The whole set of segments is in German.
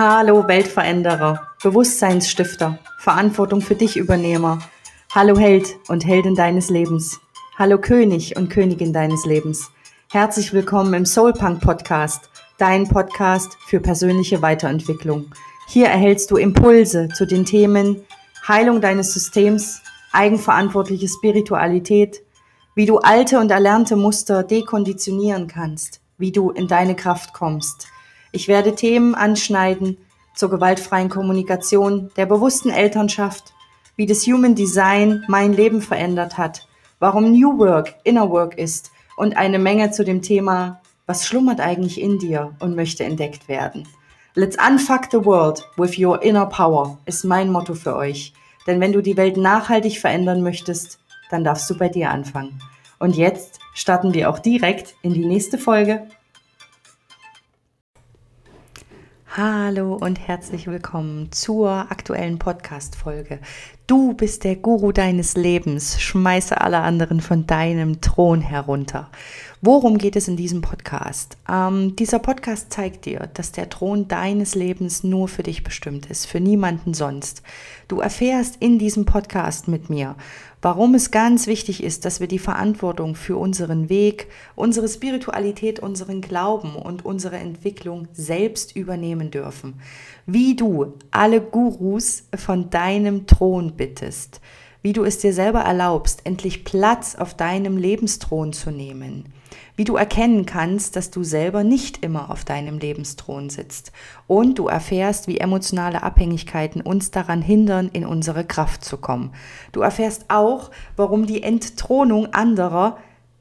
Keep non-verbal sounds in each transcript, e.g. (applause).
Hallo Weltveränderer, Bewusstseinsstifter, Verantwortung für dich Übernehmer. Hallo Held und Heldin deines Lebens. Hallo König und Königin deines Lebens. Herzlich willkommen im Soulpunk Podcast, dein Podcast für persönliche Weiterentwicklung. Hier erhältst du Impulse zu den Themen Heilung deines Systems, eigenverantwortliche Spiritualität, wie du alte und erlernte Muster dekonditionieren kannst, wie du in deine Kraft kommst – ich werde Themen anschneiden zur gewaltfreien Kommunikation, der bewussten Elternschaft, wie das Human Design mein Leben verändert hat, warum New Work Inner Work ist und eine Menge zu dem Thema, was schlummert eigentlich in dir und möchte entdeckt werden. Let's unfuck the world with your inner power ist mein Motto für euch. Denn wenn du die Welt nachhaltig verändern möchtest, dann darfst du bei dir anfangen. Und jetzt starten wir auch direkt in die nächste Folge. Hallo und herzlich willkommen zur aktuellen Podcast-Folge. Du bist der Guru deines Lebens. Schmeiße alle anderen von deinem Thron herunter. Worum geht es in diesem Podcast? Ähm, dieser Podcast zeigt dir, dass der Thron deines Lebens nur für dich bestimmt ist, für niemanden sonst. Du erfährst in diesem Podcast mit mir, warum es ganz wichtig ist, dass wir die Verantwortung für unseren Weg, unsere Spiritualität, unseren Glauben und unsere Entwicklung selbst übernehmen dürfen. Wie du alle Gurus von deinem Thron bittest wie du es dir selber erlaubst, endlich Platz auf deinem Lebensthron zu nehmen, wie du erkennen kannst, dass du selber nicht immer auf deinem Lebensthron sitzt und du erfährst, wie emotionale Abhängigkeiten uns daran hindern, in unsere Kraft zu kommen. Du erfährst auch, warum die Entthronung anderer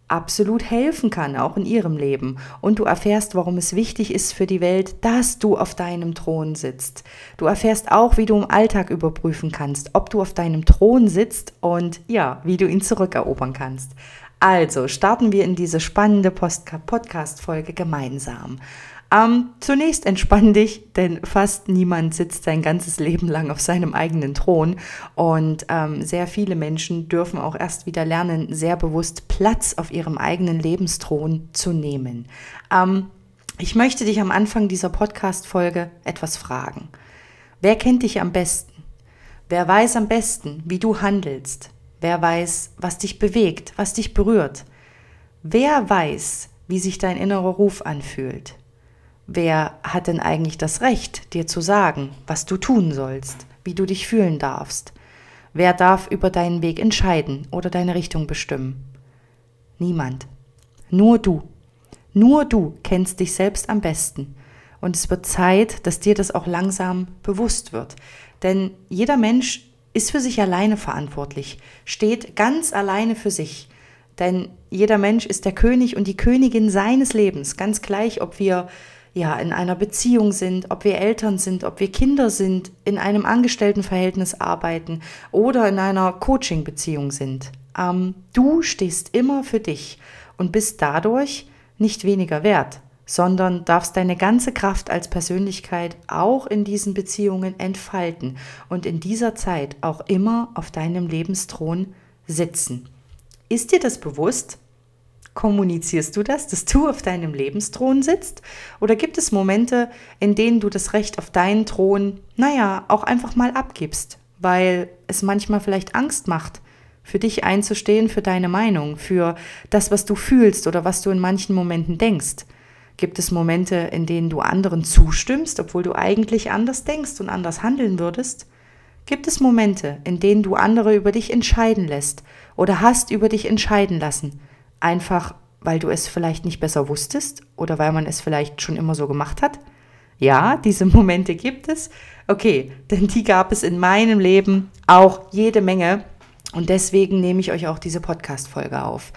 absolut helfen kann, auch in ihrem Leben. Und du erfährst, warum es wichtig ist für die Welt, dass du auf deinem Thron sitzt. Du erfährst auch, wie du im Alltag überprüfen kannst, ob du auf deinem Thron sitzt und ja, wie du ihn zurückerobern kannst. Also starten wir in diese spannende Podcast-Folge gemeinsam. Ähm, zunächst entspann dich, denn fast niemand sitzt sein ganzes Leben lang auf seinem eigenen Thron und ähm, sehr viele Menschen dürfen auch erst wieder lernen, sehr bewusst Platz auf ihrem eigenen Lebensthron zu nehmen. Ähm, ich möchte dich am Anfang dieser Podcast-Folge etwas fragen. Wer kennt dich am besten? Wer weiß am besten, wie du handelst? Wer weiß, was dich bewegt, was dich berührt? Wer weiß, wie sich dein innerer Ruf anfühlt? Wer hat denn eigentlich das Recht, dir zu sagen, was du tun sollst, wie du dich fühlen darfst? Wer darf über deinen Weg entscheiden oder deine Richtung bestimmen? Niemand. Nur du. Nur du kennst dich selbst am besten. Und es wird Zeit, dass dir das auch langsam bewusst wird. Denn jeder Mensch ist für sich alleine verantwortlich, steht ganz alleine für sich. Denn jeder Mensch ist der König und die Königin seines Lebens, ganz gleich, ob wir ja in einer Beziehung sind, ob wir Eltern sind, ob wir Kinder sind, in einem Angestelltenverhältnis arbeiten oder in einer Coaching-Beziehung sind. Ähm, du stehst immer für dich und bist dadurch nicht weniger wert, sondern darfst deine ganze Kraft als Persönlichkeit auch in diesen Beziehungen entfalten und in dieser Zeit auch immer auf deinem Lebensthron sitzen. Ist dir das bewusst? Kommunizierst du das, dass du auf deinem Lebensthron sitzt? Oder gibt es Momente, in denen du das Recht auf deinen Thron, naja, auch einfach mal abgibst, weil es manchmal vielleicht Angst macht, für dich einzustehen, für deine Meinung, für das, was du fühlst oder was du in manchen Momenten denkst? Gibt es Momente, in denen du anderen zustimmst, obwohl du eigentlich anders denkst und anders handeln würdest? Gibt es Momente, in denen du andere über dich entscheiden lässt oder hast über dich entscheiden lassen? Einfach weil du es vielleicht nicht besser wusstest oder weil man es vielleicht schon immer so gemacht hat? Ja, diese Momente gibt es. Okay, denn die gab es in meinem Leben auch jede Menge. Und deswegen nehme ich euch auch diese Podcast-Folge auf.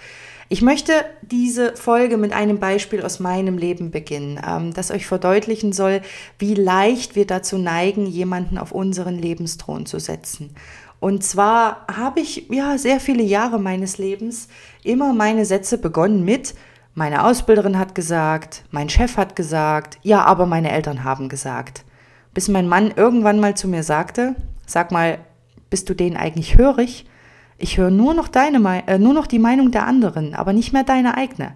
Ich möchte diese Folge mit einem Beispiel aus meinem Leben beginnen, ähm, das euch verdeutlichen soll, wie leicht wir dazu neigen, jemanden auf unseren Lebensthron zu setzen. Und zwar habe ich ja sehr viele Jahre meines Lebens immer meine Sätze begonnen mit meine Ausbilderin hat gesagt, mein Chef hat gesagt, ja, aber meine Eltern haben gesagt. Bis mein Mann irgendwann mal zu mir sagte, sag mal, bist du denen eigentlich hörig? Ich höre nur noch deine, äh, nur noch die Meinung der anderen, aber nicht mehr deine eigene.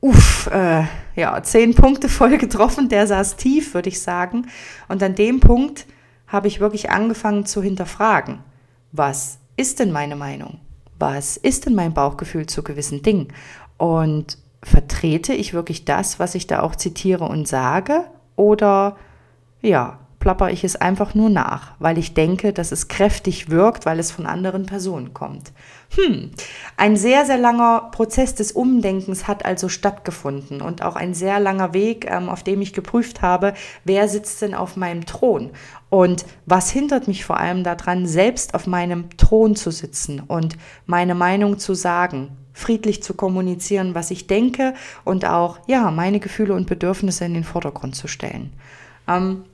uff, äh, ja, zehn Punkte voll getroffen, der saß tief, würde ich sagen. Und an dem Punkt habe ich wirklich angefangen zu hinterfragen, was ist denn meine Meinung? Was ist denn mein Bauchgefühl zu gewissen Dingen? Und vertrete ich wirklich das, was ich da auch zitiere und sage? Oder ja, plapper ich es einfach nur nach, weil ich denke, dass es kräftig wirkt, weil es von anderen Personen kommt. Hm, ein sehr, sehr langer Prozess des Umdenkens hat also stattgefunden und auch ein sehr langer Weg, ähm, auf dem ich geprüft habe, wer sitzt denn auf meinem Thron und was hindert mich vor allem daran, selbst auf meinem Thron zu sitzen und meine Meinung zu sagen, friedlich zu kommunizieren, was ich denke und auch, ja, meine Gefühle und Bedürfnisse in den Vordergrund zu stellen. Ähm,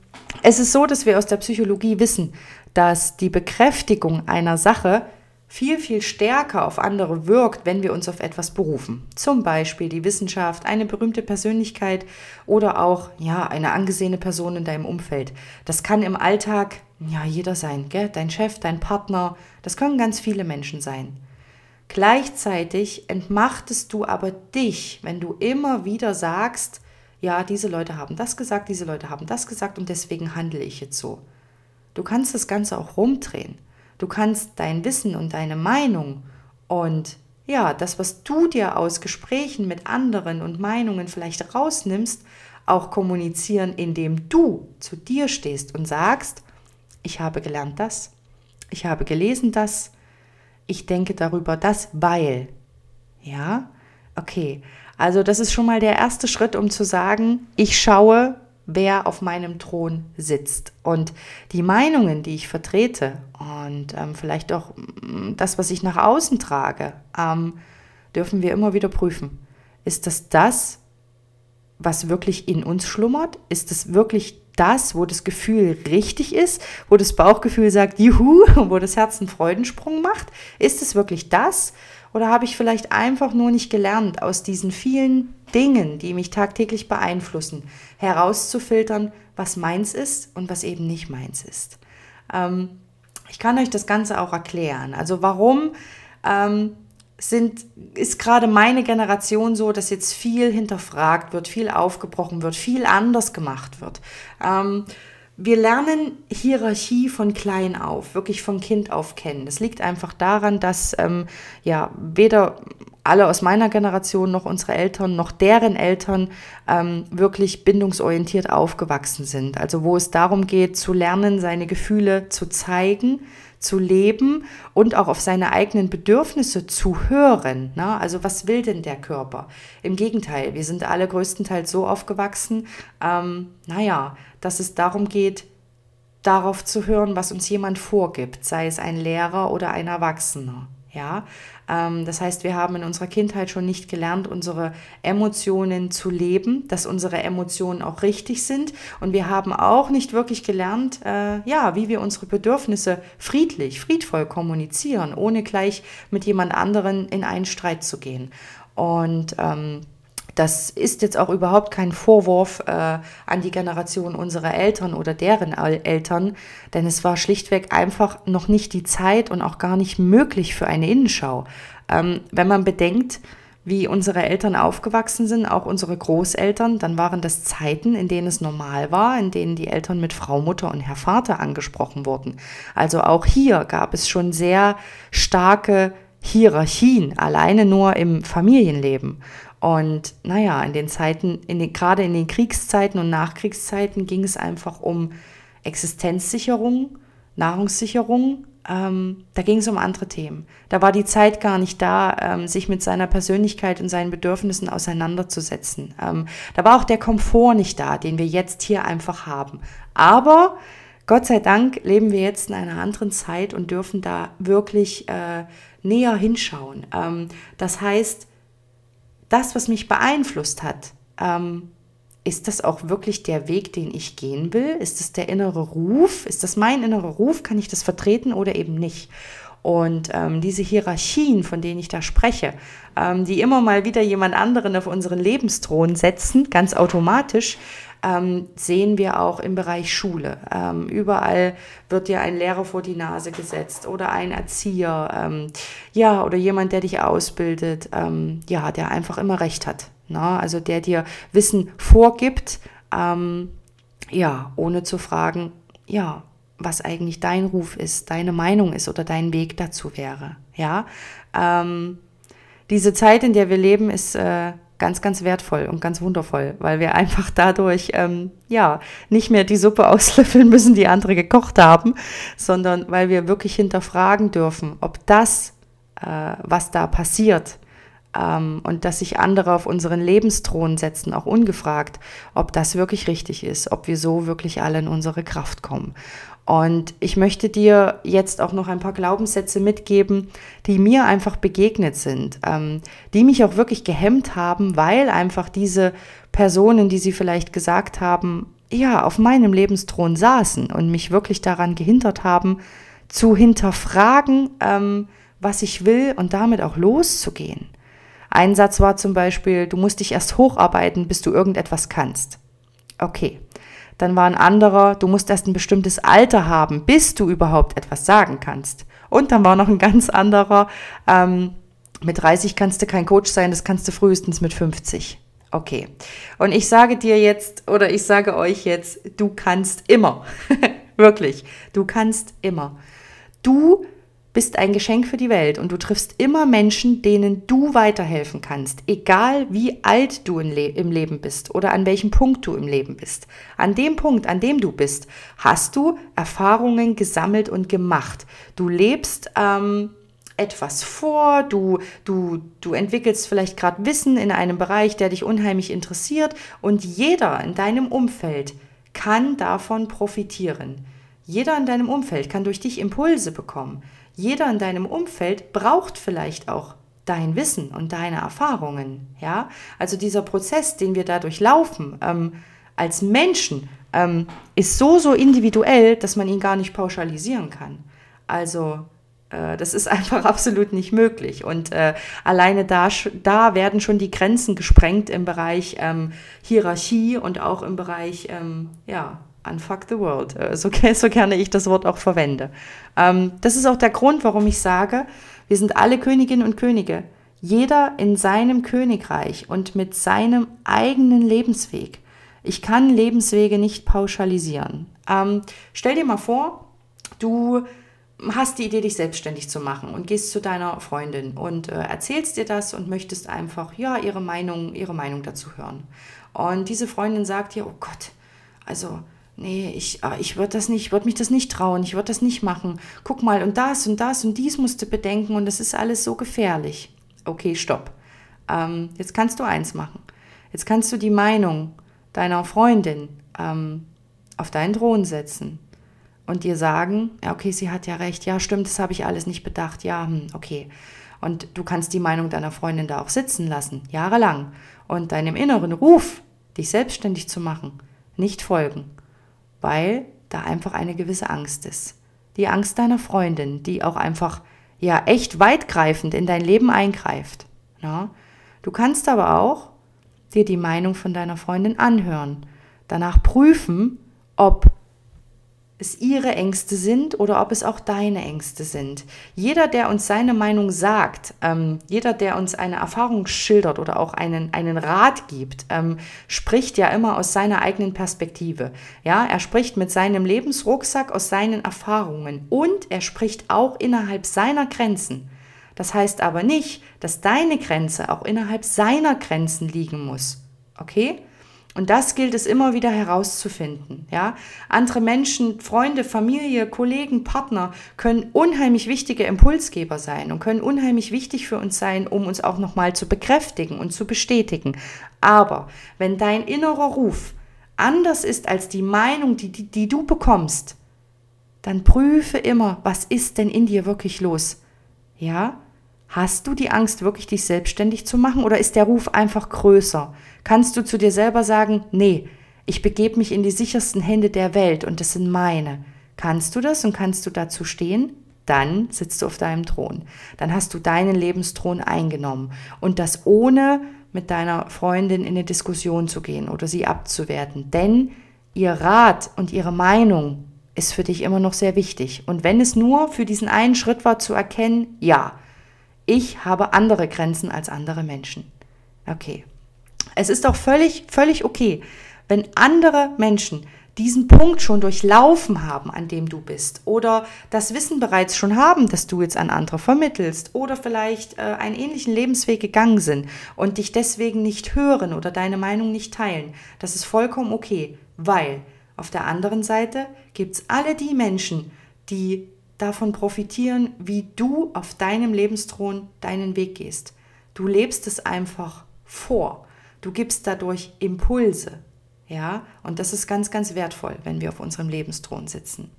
es ist so, dass wir aus der Psychologie wissen, dass die Bekräftigung einer Sache viel, viel stärker auf andere wirkt, wenn wir uns auf etwas berufen. Zum Beispiel die Wissenschaft, eine berühmte Persönlichkeit oder auch ja, eine angesehene Person in deinem Umfeld. Das kann im Alltag ja jeder sein, gell? dein Chef, dein Partner, das können ganz viele Menschen sein. Gleichzeitig entmachtest du aber dich, wenn du immer wieder sagst, ja, diese Leute haben das gesagt, diese Leute haben das gesagt und deswegen handle ich jetzt so. Du kannst das Ganze auch rumdrehen. Du kannst dein Wissen und deine Meinung und ja, das, was du dir aus Gesprächen mit anderen und Meinungen vielleicht rausnimmst, auch kommunizieren, indem du zu dir stehst und sagst, ich habe gelernt das, ich habe gelesen das, ich denke darüber das, weil. Ja, okay. Also das ist schon mal der erste Schritt, um zu sagen, ich schaue, wer auf meinem Thron sitzt. Und die Meinungen, die ich vertrete und ähm, vielleicht auch mm, das, was ich nach außen trage, ähm, dürfen wir immer wieder prüfen. Ist das das, was wirklich in uns schlummert? Ist das wirklich das, wo das Gefühl richtig ist, wo das Bauchgefühl sagt, juhu, (laughs) wo das Herz einen Freudensprung macht? Ist es wirklich das? Oder habe ich vielleicht einfach nur nicht gelernt, aus diesen vielen Dingen, die mich tagtäglich beeinflussen, herauszufiltern, was meins ist und was eben nicht meins ist? Ähm, ich kann euch das Ganze auch erklären. Also warum ähm, sind, ist gerade meine Generation so, dass jetzt viel hinterfragt wird, viel aufgebrochen wird, viel anders gemacht wird. Ähm, wir lernen Hierarchie von klein auf, wirklich von Kind auf kennen. Das liegt einfach daran, dass ähm, ja weder alle aus meiner Generation noch unsere Eltern noch deren Eltern ähm, wirklich bindungsorientiert aufgewachsen sind. Also wo es darum geht, zu lernen, seine Gefühle zu zeigen, zu leben und auch auf seine eigenen Bedürfnisse zu hören. Ne? Also was will denn der Körper? Im Gegenteil, wir sind alle größtenteils so aufgewachsen, ähm, naja, dass es darum geht, darauf zu hören, was uns jemand vorgibt, sei es ein Lehrer oder ein Erwachsener. Ja, das heißt, wir haben in unserer Kindheit schon nicht gelernt, unsere Emotionen zu leben, dass unsere Emotionen auch richtig sind. Und wir haben auch nicht wirklich gelernt, äh, ja, wie wir unsere Bedürfnisse friedlich, friedvoll kommunizieren, ohne gleich mit jemand anderen in einen Streit zu gehen. Und ähm, das ist jetzt auch überhaupt kein Vorwurf äh, an die Generation unserer Eltern oder deren Eltern, denn es war schlichtweg einfach noch nicht die Zeit und auch gar nicht möglich für eine Innenschau. Ähm, wenn man bedenkt, wie unsere Eltern aufgewachsen sind, auch unsere Großeltern, dann waren das Zeiten, in denen es normal war, in denen die Eltern mit Frau, Mutter und Herr Vater angesprochen wurden. Also auch hier gab es schon sehr starke Hierarchien, alleine nur im Familienleben. Und naja, in den Zeiten, in den, gerade in den Kriegszeiten und Nachkriegszeiten ging es einfach um Existenzsicherung, Nahrungssicherung. Ähm, da ging es um andere Themen. Da war die Zeit gar nicht da, ähm, sich mit seiner Persönlichkeit und seinen Bedürfnissen auseinanderzusetzen. Ähm, da war auch der Komfort nicht da, den wir jetzt hier einfach haben. Aber Gott sei Dank leben wir jetzt in einer anderen Zeit und dürfen da wirklich äh, näher hinschauen. Ähm, das heißt, das, was mich beeinflusst hat, ähm, ist das auch wirklich der Weg, den ich gehen will? Ist das der innere Ruf? Ist das mein innerer Ruf? Kann ich das vertreten oder eben nicht? Und ähm, diese Hierarchien, von denen ich da spreche, ähm, die immer mal wieder jemand anderen auf unseren Lebensthron setzen, ganz automatisch, ähm, sehen wir auch im Bereich Schule. Ähm, überall wird dir ein Lehrer vor die Nase gesetzt oder ein Erzieher, ähm, ja, oder jemand, der dich ausbildet, ähm, ja, der einfach immer recht hat. Na, also der dir Wissen vorgibt, ähm, ja, ohne zu fragen, ja, was eigentlich dein Ruf ist, deine Meinung ist oder dein Weg dazu wäre. Ja, ähm, diese Zeit, in der wir leben, ist äh, ganz, ganz wertvoll und ganz wundervoll, weil wir einfach dadurch ähm, ja nicht mehr die Suppe (laughs) auslöffeln müssen, die andere gekocht haben, sondern weil wir wirklich hinterfragen dürfen, ob das, äh, was da passiert, ähm, und dass sich andere auf unseren Lebensthron setzen, auch ungefragt, ob das wirklich richtig ist, ob wir so wirklich alle in unsere Kraft kommen. Und ich möchte dir jetzt auch noch ein paar Glaubenssätze mitgeben, die mir einfach begegnet sind, ähm, die mich auch wirklich gehemmt haben, weil einfach diese Personen, die sie vielleicht gesagt haben, ja, auf meinem Lebensthron saßen und mich wirklich daran gehindert haben, zu hinterfragen, ähm, was ich will und damit auch loszugehen. Ein Satz war zum Beispiel, du musst dich erst hocharbeiten, bis du irgendetwas kannst. Okay. Dann war ein anderer, du musst erst ein bestimmtes Alter haben, bis du überhaupt etwas sagen kannst. Und dann war noch ein ganz anderer, ähm, mit 30 kannst du kein Coach sein, das kannst du frühestens mit 50. Okay. Und ich sage dir jetzt, oder ich sage euch jetzt, du kannst immer. (laughs) Wirklich. Du kannst immer. Du bist ein Geschenk für die Welt und du triffst immer Menschen, denen du weiterhelfen kannst, egal wie alt du im Leben bist oder an welchem Punkt du im Leben bist. An dem Punkt, an dem du bist, hast du Erfahrungen gesammelt und gemacht. Du lebst ähm, etwas vor, du, du, du entwickelst vielleicht gerade Wissen in einem Bereich, der dich unheimlich interessiert und jeder in deinem Umfeld kann davon profitieren. Jeder in deinem Umfeld kann durch dich Impulse bekommen jeder in deinem Umfeld braucht vielleicht auch dein Wissen und deine Erfahrungen. Ja, also dieser Prozess, den wir dadurch laufen, ähm, als Menschen, ähm, ist so, so individuell, dass man ihn gar nicht pauschalisieren kann. Also, äh, das ist (laughs) einfach absolut nicht möglich. Und äh, alleine da, da werden schon die Grenzen gesprengt im Bereich ähm, Hierarchie und auch im Bereich, ähm, ja, Unfuck the World, äh, so, so gerne ich das Wort auch verwende. Ähm, das ist auch der Grund, warum ich sage, wir sind alle Königinnen und Könige. Jeder in seinem Königreich und mit seinem eigenen Lebensweg. Ich kann Lebenswege nicht pauschalisieren. Ähm, stell dir mal vor, du hast die Idee, dich selbstständig zu machen und gehst zu deiner Freundin und äh, erzählst dir das und möchtest einfach, ja, ihre Meinung, ihre Meinung dazu hören. Und diese Freundin sagt dir, oh Gott, also nee, ich, ah, ich würde das mich das nicht trauen, ich würde das nicht machen. Guck mal, und das und das und dies musst du bedenken und das ist alles so gefährlich. Okay, stopp. Ähm, jetzt kannst du eins machen. Jetzt kannst du die Meinung deiner Freundin ähm, auf deinen Thron setzen und dir sagen, ja, okay, sie hat ja recht, ja, stimmt, das habe ich alles nicht bedacht, ja, hm, okay. Und du kannst die Meinung deiner Freundin da auch sitzen lassen, jahrelang, und deinem inneren Ruf, dich selbstständig zu machen, nicht folgen weil da einfach eine gewisse Angst ist. Die Angst deiner Freundin, die auch einfach ja echt weitgreifend in dein Leben eingreift. Ja? Du kannst aber auch dir die Meinung von deiner Freundin anhören, danach prüfen, ob es ihre Ängste sind oder ob es auch deine Ängste sind. Jeder, der uns seine Meinung sagt, ähm, jeder, der uns eine Erfahrung schildert oder auch einen, einen Rat gibt, ähm, spricht ja immer aus seiner eigenen Perspektive. Ja, er spricht mit seinem Lebensrucksack aus seinen Erfahrungen und er spricht auch innerhalb seiner Grenzen. Das heißt aber nicht, dass deine Grenze auch innerhalb seiner Grenzen liegen muss. Okay? Und das gilt es immer wieder herauszufinden. Ja? Andere Menschen, Freunde, Familie, Kollegen, Partner können unheimlich wichtige Impulsgeber sein und können unheimlich wichtig für uns sein, um uns auch nochmal zu bekräftigen und zu bestätigen. Aber wenn dein innerer Ruf anders ist als die Meinung, die, die, die du bekommst, dann prüfe immer, was ist denn in dir wirklich los? Ja? Hast du die Angst, wirklich dich selbstständig zu machen oder ist der Ruf einfach größer? Kannst du zu dir selber sagen, nee, ich begebe mich in die sichersten Hände der Welt und das sind meine. Kannst du das und kannst du dazu stehen? Dann sitzt du auf deinem Thron. Dann hast du deinen Lebensthron eingenommen. Und das ohne mit deiner Freundin in eine Diskussion zu gehen oder sie abzuwerten. Denn ihr Rat und ihre Meinung ist für dich immer noch sehr wichtig. Und wenn es nur für diesen einen Schritt war zu erkennen, ja, ich habe andere Grenzen als andere Menschen. Okay, Es ist auch völlig, völlig okay, wenn andere Menschen diesen Punkt schon durchlaufen haben, an dem du bist, oder das Wissen bereits schon haben, dass du jetzt an andere vermittelst, oder vielleicht äh, einen ähnlichen Lebensweg gegangen sind und dich deswegen nicht hören oder deine Meinung nicht teilen, das ist vollkommen okay, weil auf der anderen Seite gibt es alle die Menschen, die davon profitieren, wie du auf deinem Lebensthron deinen Weg gehst. Du lebst es einfach vor. Du gibst dadurch Impulse. Ja, und das ist ganz, ganz wertvoll, wenn wir auf unserem Lebensthron sitzen.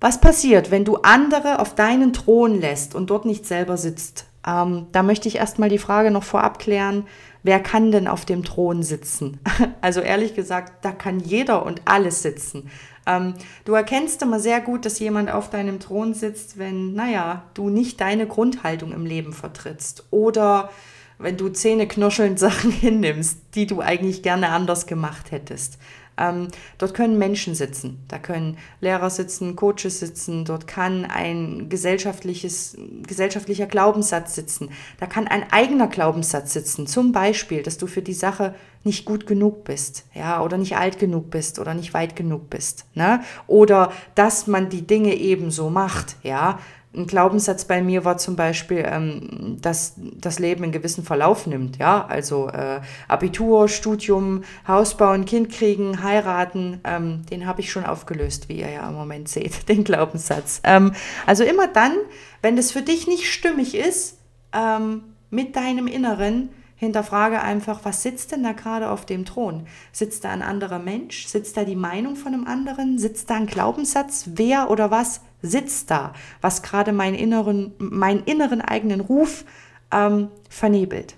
Was passiert, wenn du andere auf deinen Thron lässt und dort nicht selber sitzt? Ähm, da möchte ich erstmal die Frage noch vorab klären, wer kann denn auf dem Thron sitzen? (laughs) Also ehrlich gesagt, da kann jeder und alles sitzen. Ähm, du erkennst immer sehr gut, dass jemand auf deinem Thron sitzt, wenn, naja, du nicht deine Grundhaltung im Leben vertrittst oder wenn du zähneknirschelnd (laughs) Sachen hinnimmst, die du eigentlich gerne anders gemacht hättest. Ähm, dort können Menschen sitzen, da können Lehrer sitzen, Coaches sitzen, dort kann ein gesellschaftliches, gesellschaftlicher Glaubenssatz sitzen, da kann ein eigener Glaubenssatz sitzen, zum Beispiel, dass du für die Sache nicht gut genug bist, ja, oder nicht alt genug bist oder nicht weit genug bist, ne? Oder dass man die Dinge eben so macht, ja. Ein Glaubenssatz bei mir war zum Beispiel, ähm, dass das Leben einen gewissen Verlauf nimmt. Ja, also äh, Abitur, Studium, Haus bauen, Kind kriegen, heiraten. Ähm, den habe ich schon aufgelöst, wie ihr ja im Moment seht, (laughs) den Glaubenssatz. Ähm, also immer dann, wenn das für dich nicht stimmig ist ähm, mit deinem Inneren, hinterfrage einfach, was sitzt denn da gerade auf dem Thron? Sitzt da ein anderer Mensch? Sitzt da die Meinung von einem anderen? Sitzt da ein Glaubenssatz? Wer oder was sitzt da, was gerade meinen inneren, meinen inneren eigenen Ruf ähm, vernebelt?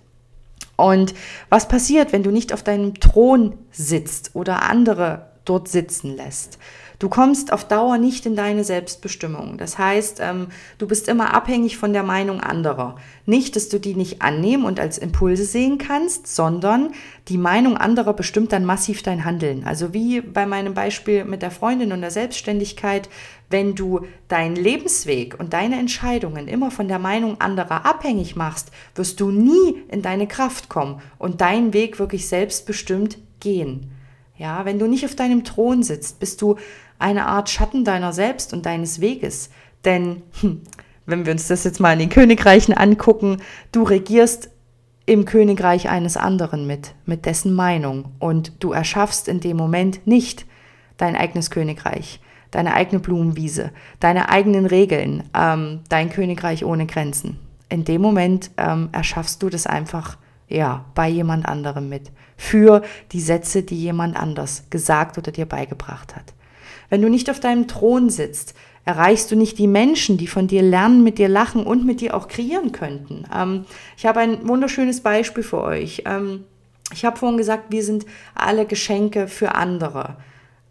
Und was passiert, wenn du nicht auf deinem Thron sitzt oder andere dort sitzen lässt? Du kommst auf Dauer nicht in deine Selbstbestimmung. Das heißt, ähm, du bist immer abhängig von der Meinung anderer. Nicht, dass du die nicht annehmen und als Impulse sehen kannst, sondern die Meinung anderer bestimmt dann massiv dein Handeln. Also wie bei meinem Beispiel mit der Freundin und der Selbstständigkeit, wenn du deinen Lebensweg und deine Entscheidungen immer von der Meinung anderer abhängig machst, wirst du nie in deine Kraft kommen und deinen Weg wirklich selbstbestimmt gehen. Ja, wenn du nicht auf deinem Thron sitzt, bist du eine Art Schatten deiner selbst und deines Weges. Denn hm, wenn wir uns das jetzt mal in den Königreichen angucken, du regierst im Königreich eines anderen mit, mit dessen Meinung. Und du erschaffst in dem Moment nicht dein eigenes Königreich, deine eigene Blumenwiese, deine eigenen Regeln, ähm, dein Königreich ohne Grenzen. In dem Moment ähm, erschaffst du das einfach, ja, bei jemand anderem mit. Für die Sätze, die jemand anders gesagt oder dir beigebracht hat. Wenn du nicht auf deinem Thron sitzt, erreichst du nicht die Menschen, die von dir lernen, mit dir lachen und mit dir auch kreieren könnten. Ähm, ich habe ein wunderschönes Beispiel für euch. Ähm, ich habe vorhin gesagt, wir sind alle Geschenke für andere.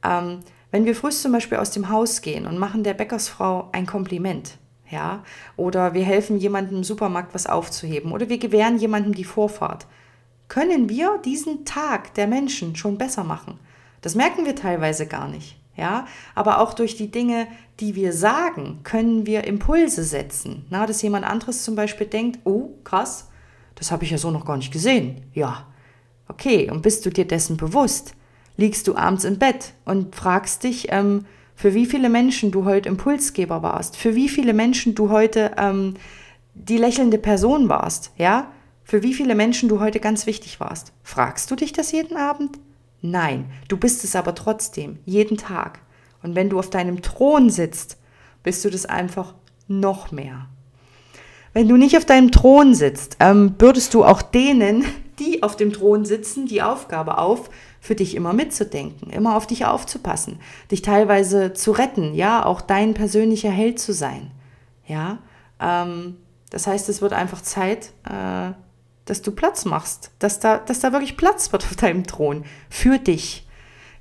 Ähm, wenn wir früh zum Beispiel aus dem Haus gehen und machen der Bäckersfrau ein Kompliment, ja, oder wir helfen jemandem im Supermarkt was aufzuheben, oder wir gewähren jemandem die Vorfahrt, können wir diesen Tag der Menschen schon besser machen. Das merken wir teilweise gar nicht. Ja, aber auch durch die Dinge, die wir sagen, können wir Impulse setzen. Na, dass jemand anderes zum Beispiel denkt, oh, krass, das habe ich ja so noch gar nicht gesehen. Ja, okay, und bist du dir dessen bewusst? Liegst du abends im Bett und fragst dich, ähm, für wie viele Menschen du heute Impulsgeber warst, für wie viele Menschen du heute ähm, die lächelnde Person warst, ja? Für wie viele Menschen du heute ganz wichtig warst. Fragst du dich das jeden Abend? Nein, du bist es aber trotzdem, jeden Tag. Und wenn du auf deinem Thron sitzt, bist du das einfach noch mehr. Wenn du nicht auf deinem Thron sitzt, ähm, bürdest du auch denen, die auf dem Thron sitzen, die Aufgabe auf, für dich immer mitzudenken, immer auf dich aufzupassen, dich teilweise zu retten, ja, auch dein persönlicher Held zu sein. Ja, ähm, das heißt, es wird einfach Zeit, äh, dass du Platz machst, dass da, dass da wirklich Platz wird auf deinem Thron für dich.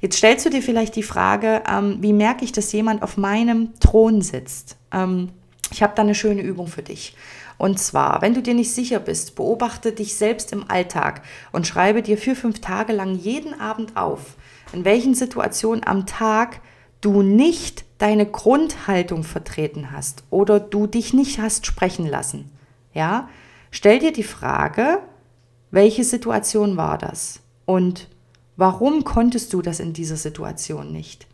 Jetzt stellst du dir vielleicht die Frage, ähm, wie merke ich, dass jemand auf meinem Thron sitzt? Ähm, ich habe da eine schöne Übung für dich. Und zwar, wenn du dir nicht sicher bist, beobachte dich selbst im Alltag und schreibe dir vier, fünf Tage lang jeden Abend auf, in welchen Situationen am Tag du nicht deine Grundhaltung vertreten hast oder du dich nicht hast sprechen lassen. Ja, Stell dir die Frage, welche Situation war das? Und warum konntest du das in dieser Situation nicht?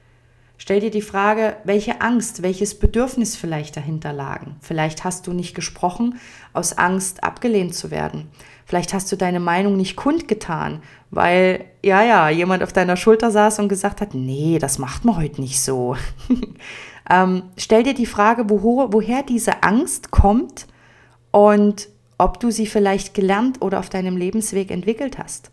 Stell dir die Frage, welche Angst, welches Bedürfnis vielleicht dahinter lagen. Vielleicht hast du nicht gesprochen aus Angst, abgelehnt zu werden. Vielleicht hast du deine Meinung nicht kundgetan, weil, ja, ja, jemand auf deiner Schulter saß und gesagt hat, nee, das macht man heute nicht so. (laughs) ähm, stell dir die Frage, wo, woher diese Angst kommt und ob du sie vielleicht gelernt oder auf deinem Lebensweg entwickelt hast.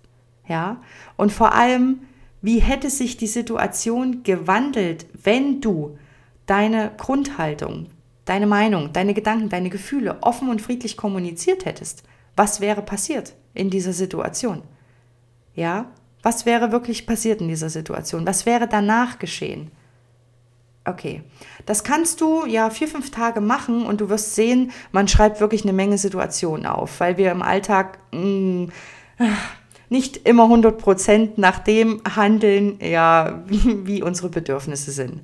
Ja, und vor allem, wie hätte sich die Situation gewandelt, wenn du deine Grundhaltung, deine Meinung, deine Gedanken, deine Gefühle offen und friedlich kommuniziert hättest? Was wäre passiert in dieser Situation? Ja, was wäre wirklich passiert in dieser Situation? Was wäre danach geschehen? Okay, das kannst du ja vier, fünf Tage machen und du wirst sehen, man schreibt wirklich eine Menge Situationen auf, weil wir im Alltag mh, mm, nicht immer 100 Prozent nach dem handeln, ja, (laughs) wie unsere Bedürfnisse sind.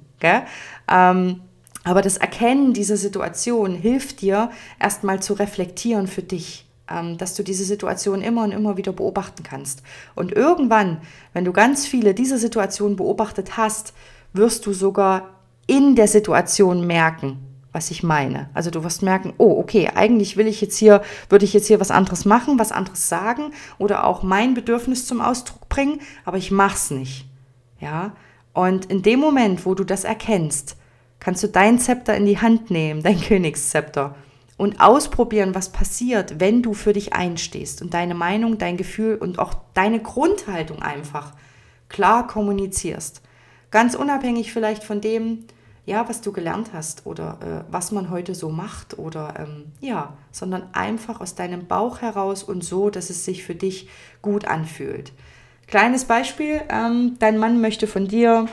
Ähm, aber das Erkennen dieser Situation hilft dir, erstmal zu reflektieren für dich, ähm, dass du diese Situation immer und immer wieder beobachten kannst. Und irgendwann, wenn du ganz viele dieser Situationen beobachtet hast, wirst du sogar in der Situation merken, was ich meine. Also du wirst merken, oh, okay, eigentlich will ich jetzt hier, würde ich jetzt hier was anderes machen, was anderes sagen oder auch mein Bedürfnis zum Ausdruck bringen, aber ich mach's nicht. Ja? Und in dem Moment, wo du das erkennst, kannst du dein Zepter in die Hand nehmen, dein Königszepter und ausprobieren, was passiert, wenn du für dich einstehst und deine Meinung, dein Gefühl und auch deine Grundhaltung einfach klar kommunizierst. Ganz unabhängig vielleicht von dem, ja, was du gelernt hast oder äh, was man heute so macht oder ähm, ja, sondern einfach aus deinem Bauch heraus und so, dass es sich für dich gut anfühlt. Kleines Beispiel, ähm, dein Mann möchte von dir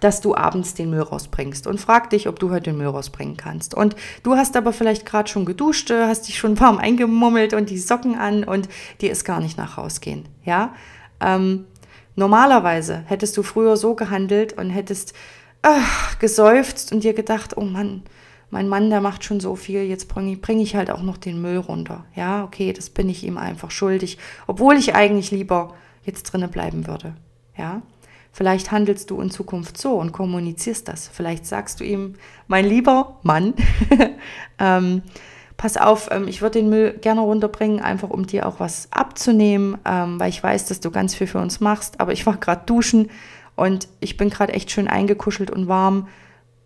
dass du abends den Müll rausbringst und fragt dich, ob du heute den Müll rausbringen kannst. Und du hast aber vielleicht gerade schon geduscht, äh, hast dich schon (laughs) warm eingemummelt und die Socken an und dir ist gar nicht nach rausgehen. Ja, ähm, normalerweise hättest du früher so gehandelt und hättest ach, geseufzt und dir gedacht, oh Mann, mein Mann, der macht schon so viel, jetzt bringe bring ich halt auch noch den Müll runter. Ja, okay, das bin ich ihm einfach schuldig, obwohl ich eigentlich lieber jetzt drinnen bleiben würde. Ja, vielleicht handelst du in Zukunft so und kommunizierst das. Vielleicht sagst du ihm, mein lieber Mann, (laughs) ähm, pass auf, ähm, ich würde den Müll gerne runterbringen, einfach um dir auch was abzunehmen, ähm, weil ich weiß, dass du ganz viel für uns machst, aber ich war gerade duschen und ich bin gerade echt schön eingekuschelt und warm.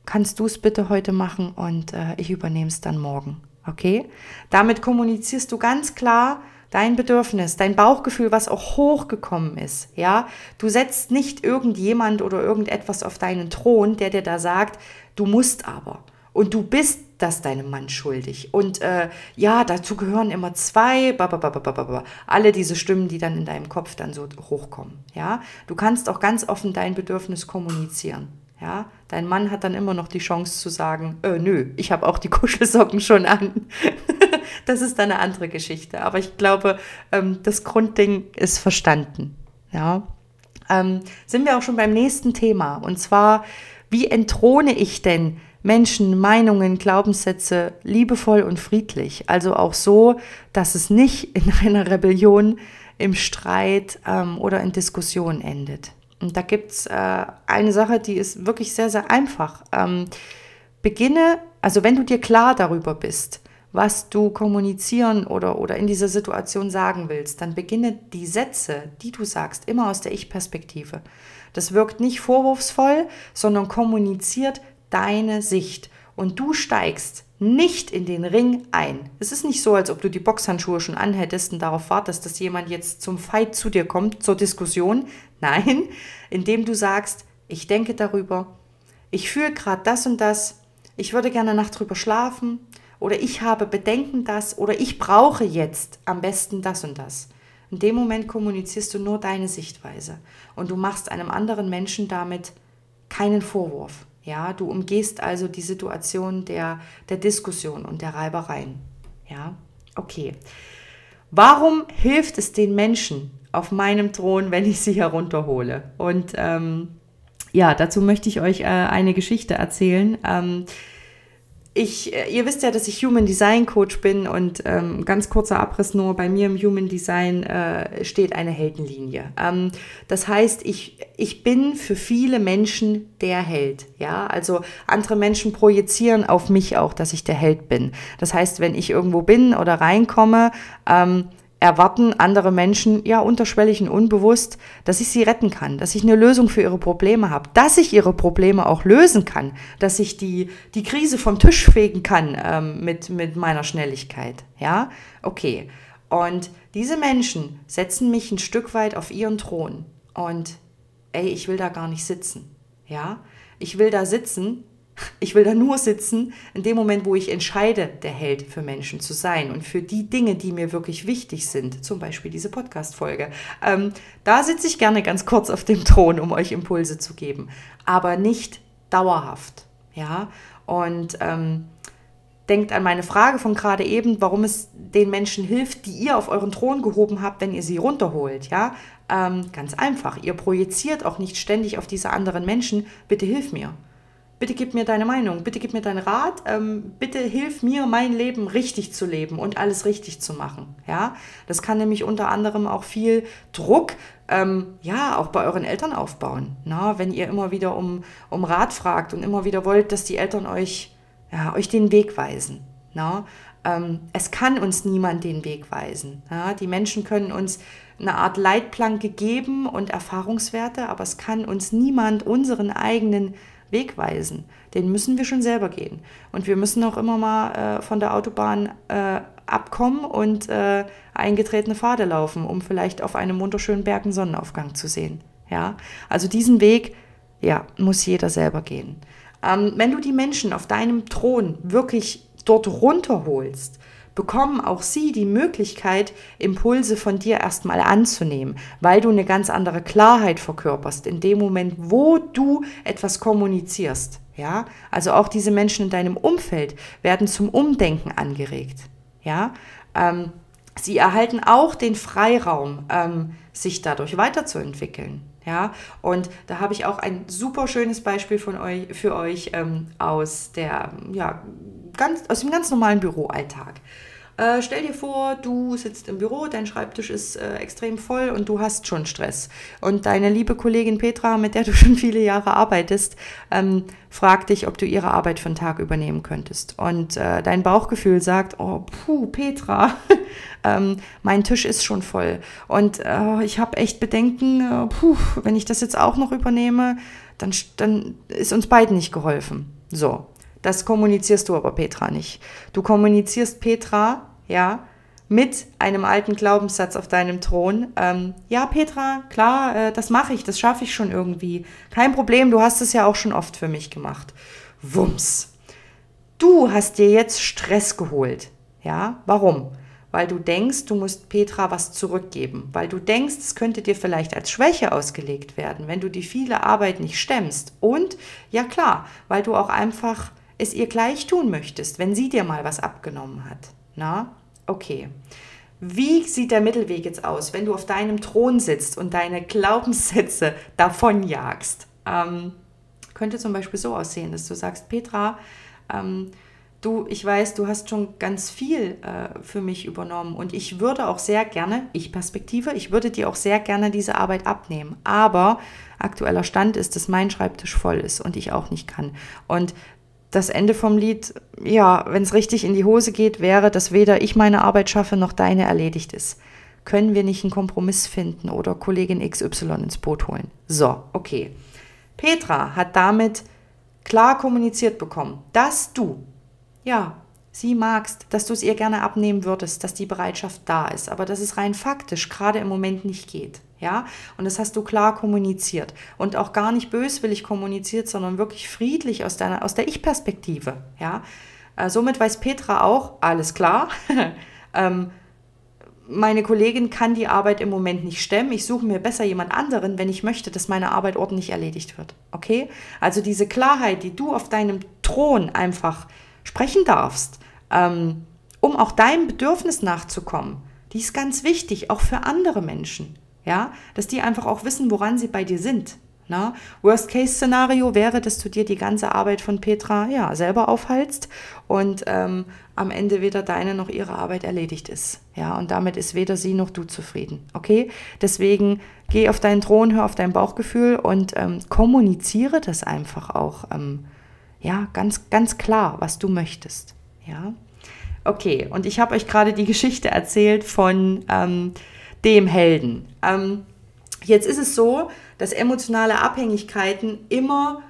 Kannst du es bitte heute machen und äh, ich übernehme es dann morgen. Okay? Damit kommunizierst du ganz klar dein Bedürfnis, dein Bauchgefühl, was auch hochgekommen ist. Ja? Du setzt nicht irgendjemand oder irgendetwas auf deinen Thron, der dir da sagt, du musst aber. Und du bist das deinem Mann schuldig. Und äh, ja, dazu gehören immer zwei, babababababa, alle diese Stimmen, die dann in deinem Kopf dann so hochkommen. Ja, du kannst auch ganz offen dein Bedürfnis kommunizieren. Ja, dein Mann hat dann immer noch die Chance zu sagen, äh, nö, ich habe auch die Kuschelsocken schon an. (laughs) das ist dann eine andere Geschichte. Aber ich glaube, ähm, das Grundding ist verstanden. Ja, ähm, sind wir auch schon beim nächsten Thema. Und zwar, wie entthrone ich denn Menschen, Meinungen, Glaubenssätze liebevoll und friedlich. Also auch so, dass es nicht in (laughs) einer Rebellion, im Streit ähm, oder in Diskussion endet. Und da gibt es äh, eine Sache, die ist wirklich sehr, sehr einfach. Ähm, beginne, also wenn du dir klar darüber bist, was du kommunizieren oder, oder in dieser Situation sagen willst, dann beginne die Sätze, die du sagst, immer aus der Ich-Perspektive. Das wirkt nicht vorwurfsvoll, sondern kommuniziert deine Sicht und du steigst nicht in den Ring ein. Es ist nicht so, als ob du die Boxhandschuhe schon anhättest und darauf wartest, dass jemand jetzt zum Fight zu dir kommt, zur Diskussion. Nein, indem du sagst, ich denke darüber, ich fühle gerade das und das, ich würde gerne Nacht drüber schlafen oder ich habe Bedenken das oder ich brauche jetzt am besten das und das. In dem Moment kommunizierst du nur deine Sichtweise und du machst einem anderen Menschen damit keinen Vorwurf. Ja, du umgehst also die Situation der, der Diskussion und der Reibereien. Ja, okay. Warum hilft es den Menschen auf meinem Thron, wenn ich sie herunterhole? Und ähm, ja, dazu möchte ich euch äh, eine Geschichte erzählen. Ähm, ich, äh, ihr wisst ja, dass ich Human Design Coach bin und ähm, ganz kurzer Abriss nur, bei mir im Human Design äh, steht eine Heldenlinie. Ähm, das heißt, ich, ich bin für viele Menschen der Held. Ja, also andere Menschen projizieren auf mich auch, dass ich der Held bin. Das heißt, wenn ich irgendwo bin oder reinkomme, ähm, erwarten andere Menschen ja unterschwellig und unbewusst, dass ich sie retten kann, dass ich eine Lösung für ihre Probleme habe, dass ich ihre Probleme auch lösen kann, dass ich die, die Krise vom Tisch fegen kann ähm, mit, mit meiner Schnelligkeit. Ja, okay. Und diese Menschen setzen mich ein Stück weit auf ihren Thron. Und ey, ich will da gar nicht sitzen. Ja, ich will da sitzen ich will da nur sitzen, in dem Moment, wo ich entscheide, der Held für Menschen zu sein und für die Dinge, die mir wirklich wichtig sind, zum Beispiel diese Podcast-Folge. Ähm, da sitze ich gerne ganz kurz auf dem Thron, um euch Impulse zu geben, aber nicht dauerhaft. Ja, und ähm, denkt an meine Frage von gerade eben, warum es den Menschen hilft, die ihr auf euren Thron gehoben habt, wenn ihr sie runterholt. Ja, ähm, ganz einfach. Ihr projiziert auch nicht ständig auf diese anderen Menschen. Bitte hilf mir bitte gib mir deine Meinung, bitte gib mir deinen Rat, ähm, bitte hilf mir, mein Leben richtig zu leben und alles richtig zu machen. Ja, das kann nämlich unter anderem auch viel Druck, ähm, ja, auch bei euren Eltern aufbauen. Na, wenn ihr immer wieder um, um Rat fragt und immer wieder wollt, dass die Eltern euch, ja, euch den Weg weisen. Na, ähm, es kann uns niemand den Weg weisen. Ja, die Menschen können uns eine Art Leitplanke geben und Erfahrungswerte, aber es kann uns niemand unseren eigenen Weg weisen. Den müssen wir schon selber gehen. Und wir müssen auch immer mal äh, von der Autobahn äh, abkommen und äh, eingetretene Pfade laufen, um vielleicht auf einem wunderschönen Berg einen Sonnenaufgang zu sehen. Ja, also diesen Weg, ja, muss jeder selber gehen. Ähm, wenn du die Menschen auf deinem Thron wirklich dort runterholst, bekommen auch sie die Möglichkeit, Impulse von dir erstmal anzunehmen, weil du eine ganz andere Klarheit verkörperst in dem Moment, wo du etwas kommunizierst. Ja, also auch diese Menschen in deinem Umfeld werden zum Umdenken angeregt. Ja, ähm, sie erhalten auch den Freiraum, ähm, sich dadurch weiterzuentwickeln. Ja, und da habe ich auch ein super schönes Beispiel von euch, für euch ähm, aus, der, ja, ganz, aus dem ganz normalen Büroalltag. Äh, stell dir vor, du sitzt im Büro, dein Schreibtisch ist äh, extrem voll und du hast schon Stress. Und deine liebe Kollegin Petra, mit der du (laughs) schon viele Jahre arbeitest, ähm, fragt dich, ob du ihre Arbeit für einen Tag übernehmen könntest. Und äh, dein Bauchgefühl sagt, oh, puh, Petra, (laughs) ähm, mein Tisch ist schon voll. Und äh, ich habe echt Bedenken, äh, puh, wenn ich das jetzt auch noch übernehme, dann, dann ist uns beiden nicht geholfen. So, das kommunizierst du aber Petra nicht. Du kommunizierst Petra, ja, mit einem alten Glaubenssatz auf deinem Thron. Ähm, ja, Petra, klar, äh, das mache ich, das schaffe ich schon irgendwie. Kein Problem, du hast es ja auch schon oft für mich gemacht. Wumms. Du hast dir jetzt Stress geholt. Ja, warum? Weil du denkst, du musst Petra was zurückgeben. Weil du denkst, es könnte dir vielleicht als Schwäche ausgelegt werden, wenn du die viele Arbeit nicht stemmst. Und, ja klar, weil du auch einfach es ihr gleich tun möchtest, wenn sie dir mal was abgenommen hat. Na, okay. Wie sieht der Mittelweg jetzt aus, wenn du auf deinem Thron sitzt und deine Glaubenssätze (laughs) davonjagst? Ähm, könnte zum Beispiel so aussehen, dass du sagst, Petra, ähm, du, ich weiß, du hast schon ganz viel äh, für mich übernommen und ich würde auch sehr gerne, ich Perspektive, ich würde dir auch sehr gerne diese Arbeit abnehmen. Aber aktueller Stand ist, dass mein Schreibtisch voll ist und ich auch nicht kann. Und das Ende vom Lied, ja, wenn es richtig in die Hose geht, wäre, dass weder ich meine Arbeit schaffe noch deine erledigt ist. Können wir nicht einen Kompromiss finden oder Kollegin XY ins Boot holen? So, okay. Petra hat damit klar kommuniziert bekommen, dass du, ja, sie magst, dass du es ihr gerne abnehmen würdest, dass die Bereitschaft da ist, aber dass es rein faktisch gerade im Moment nicht geht. Ja, und das hast du klar kommuniziert und auch gar nicht böswillig kommuniziert, sondern wirklich friedlich aus deiner, aus der Ich-Perspektive. Ja, äh, somit weiß Petra auch, alles klar. (laughs) ähm, meine Kollegin kann die Arbeit im Moment nicht stemmen. Ich suche mir besser jemand anderen, wenn ich möchte, dass meine Arbeit ordentlich erledigt wird. Okay? Also diese Klarheit, die du auf deinem Thron einfach sprechen darfst, ähm, um auch deinem Bedürfnis nachzukommen, die ist ganz wichtig, auch für andere Menschen. Ja, dass die einfach auch wissen, woran sie bei dir sind. Na? Worst-Case-Szenario wäre, dass du dir die ganze Arbeit von Petra ja, selber aufhalst und ähm, am Ende weder deine noch ihre Arbeit erledigt ist. Ja, und damit ist weder sie noch du zufrieden. Okay? Deswegen geh auf deinen Thron, hör auf dein Bauchgefühl und ähm, kommuniziere das einfach auch. Ähm, ja, ganz, ganz klar, was du möchtest. Ja. Okay, und ich habe euch gerade die Geschichte erzählt von ähm, dem Helden. Ähm, jetzt ist es so, dass emotionale Abhängigkeiten immer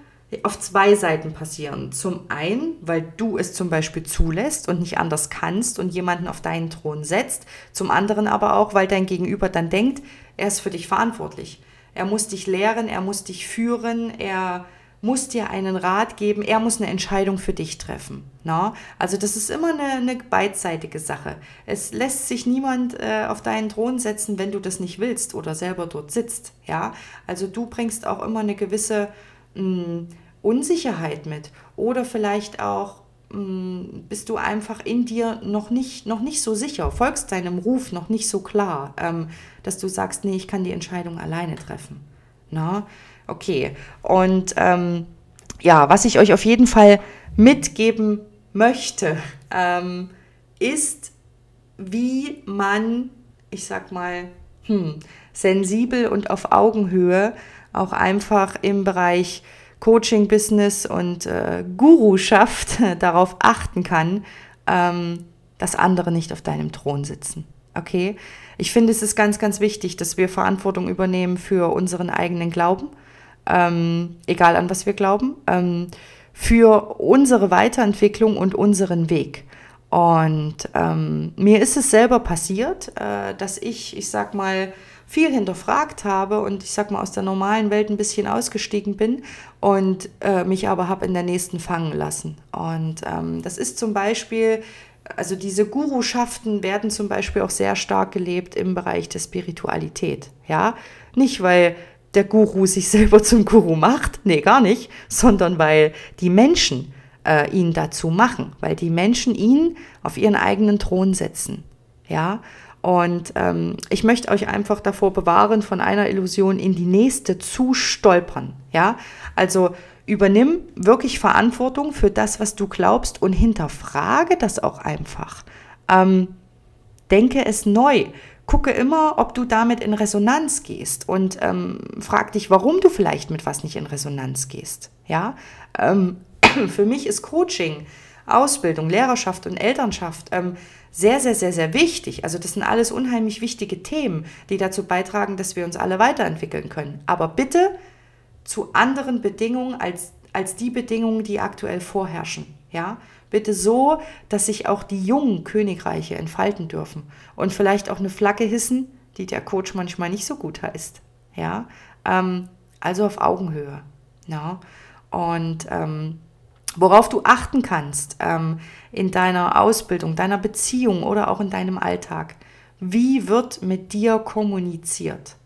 auf zwei Seiten passieren. Zum einen, weil du es zum Beispiel zulässt und nicht anders kannst und jemanden auf deinen Thron setzt. Zum anderen aber auch, weil dein Gegenüber dann denkt, er ist für dich verantwortlich. Er muss dich lehren, er muss dich führen, er muss dir einen Rat geben, er muss eine Entscheidung für dich treffen. Na? Also das ist immer eine, eine beidseitige Sache. Es lässt sich niemand äh, auf deinen Thron setzen, wenn du das nicht willst oder selber dort sitzt. Ja? Also du bringst auch immer eine gewisse mh, hm, Unsicherheit mit oder vielleicht auch hm, bist du einfach in dir noch nicht, noch nicht so sicher, folgst deinem Ruf noch nicht so klar, ähm, dass du sagst, nee, ich kann die Entscheidung alleine treffen. Na? Okay. Und ähm, ja, was ich euch auf jeden Fall mitgeben möchte, ähm, ist, wie man, ich sag mal, hm, sensibel und auf Augenhöhe auch einfach im Bereich Coaching, Business und äh, Guruschaft (laughs) darauf achten kann, ähm, dass andere nicht auf deinem Thron sitzen. Okay? Ich finde, es ist ganz, ganz wichtig, dass wir Verantwortung übernehmen für unseren eigenen Glauben, ähm, egal an was wir glauben, ähm, für unsere Weiterentwicklung und unseren Weg. Und ähm, mir ist es selber passiert, äh, dass ich, ich sag mal, viel hinterfragt habe und ich sag mal aus der normalen Welt ein bisschen ausgestiegen bin und äh, mich aber habe in der nächsten fangen lassen. Und ähm, das ist zum Beispiel, also diese Guruschaften werden zum Beispiel auch sehr stark gelebt im Bereich der Spiritualität. Ja, nicht weil der Guru sich selber (laughs) zum Guru macht, nee, gar nicht, sondern weil die Menschen äh, ihn dazu machen, weil die Menschen ihn auf ihren eigenen Thron setzen. Ja, und ähm, ich möchte euch einfach davor bewahren, von einer Illusion in die nächste zu stolpern. Ja, also übernimm wirklich Verantwortung für das, was du glaubst und hinterfrage das auch einfach. Ähm, denke es neu gucke immer, ob du damit in Resonanz gehst und ähm, frag dich, warum du vielleicht mit was nicht in Resonanz gehst. Ja, ähm, (clears throat) für mich ist Coaching, Ausbildung, Lehrerschaft und Elternschaft ähm, sehr, sehr, sehr, sehr wichtig. Also das sind alles unheimlich wichtige Themen, die dazu beitragen, dass wir uns alle weiterentwickeln können. Aber bitte zu anderen Bedingungen als, als die Bedingungen, die aktuell vorherrschen. Ja, Bitte so, dass sich auch die jungen Königreiche entfalten dürfen und vielleicht auch eine Flagge hissen, die der Coach manchmal nicht so gut heißt. Ja, ähm, also auf Augenhöhe. Ja, und ähm, worauf du achten kannst ähm, in deiner Ausbildung, deiner Beziehung oder auch in deinem Alltag. Wie wird mit dir kommuniziert?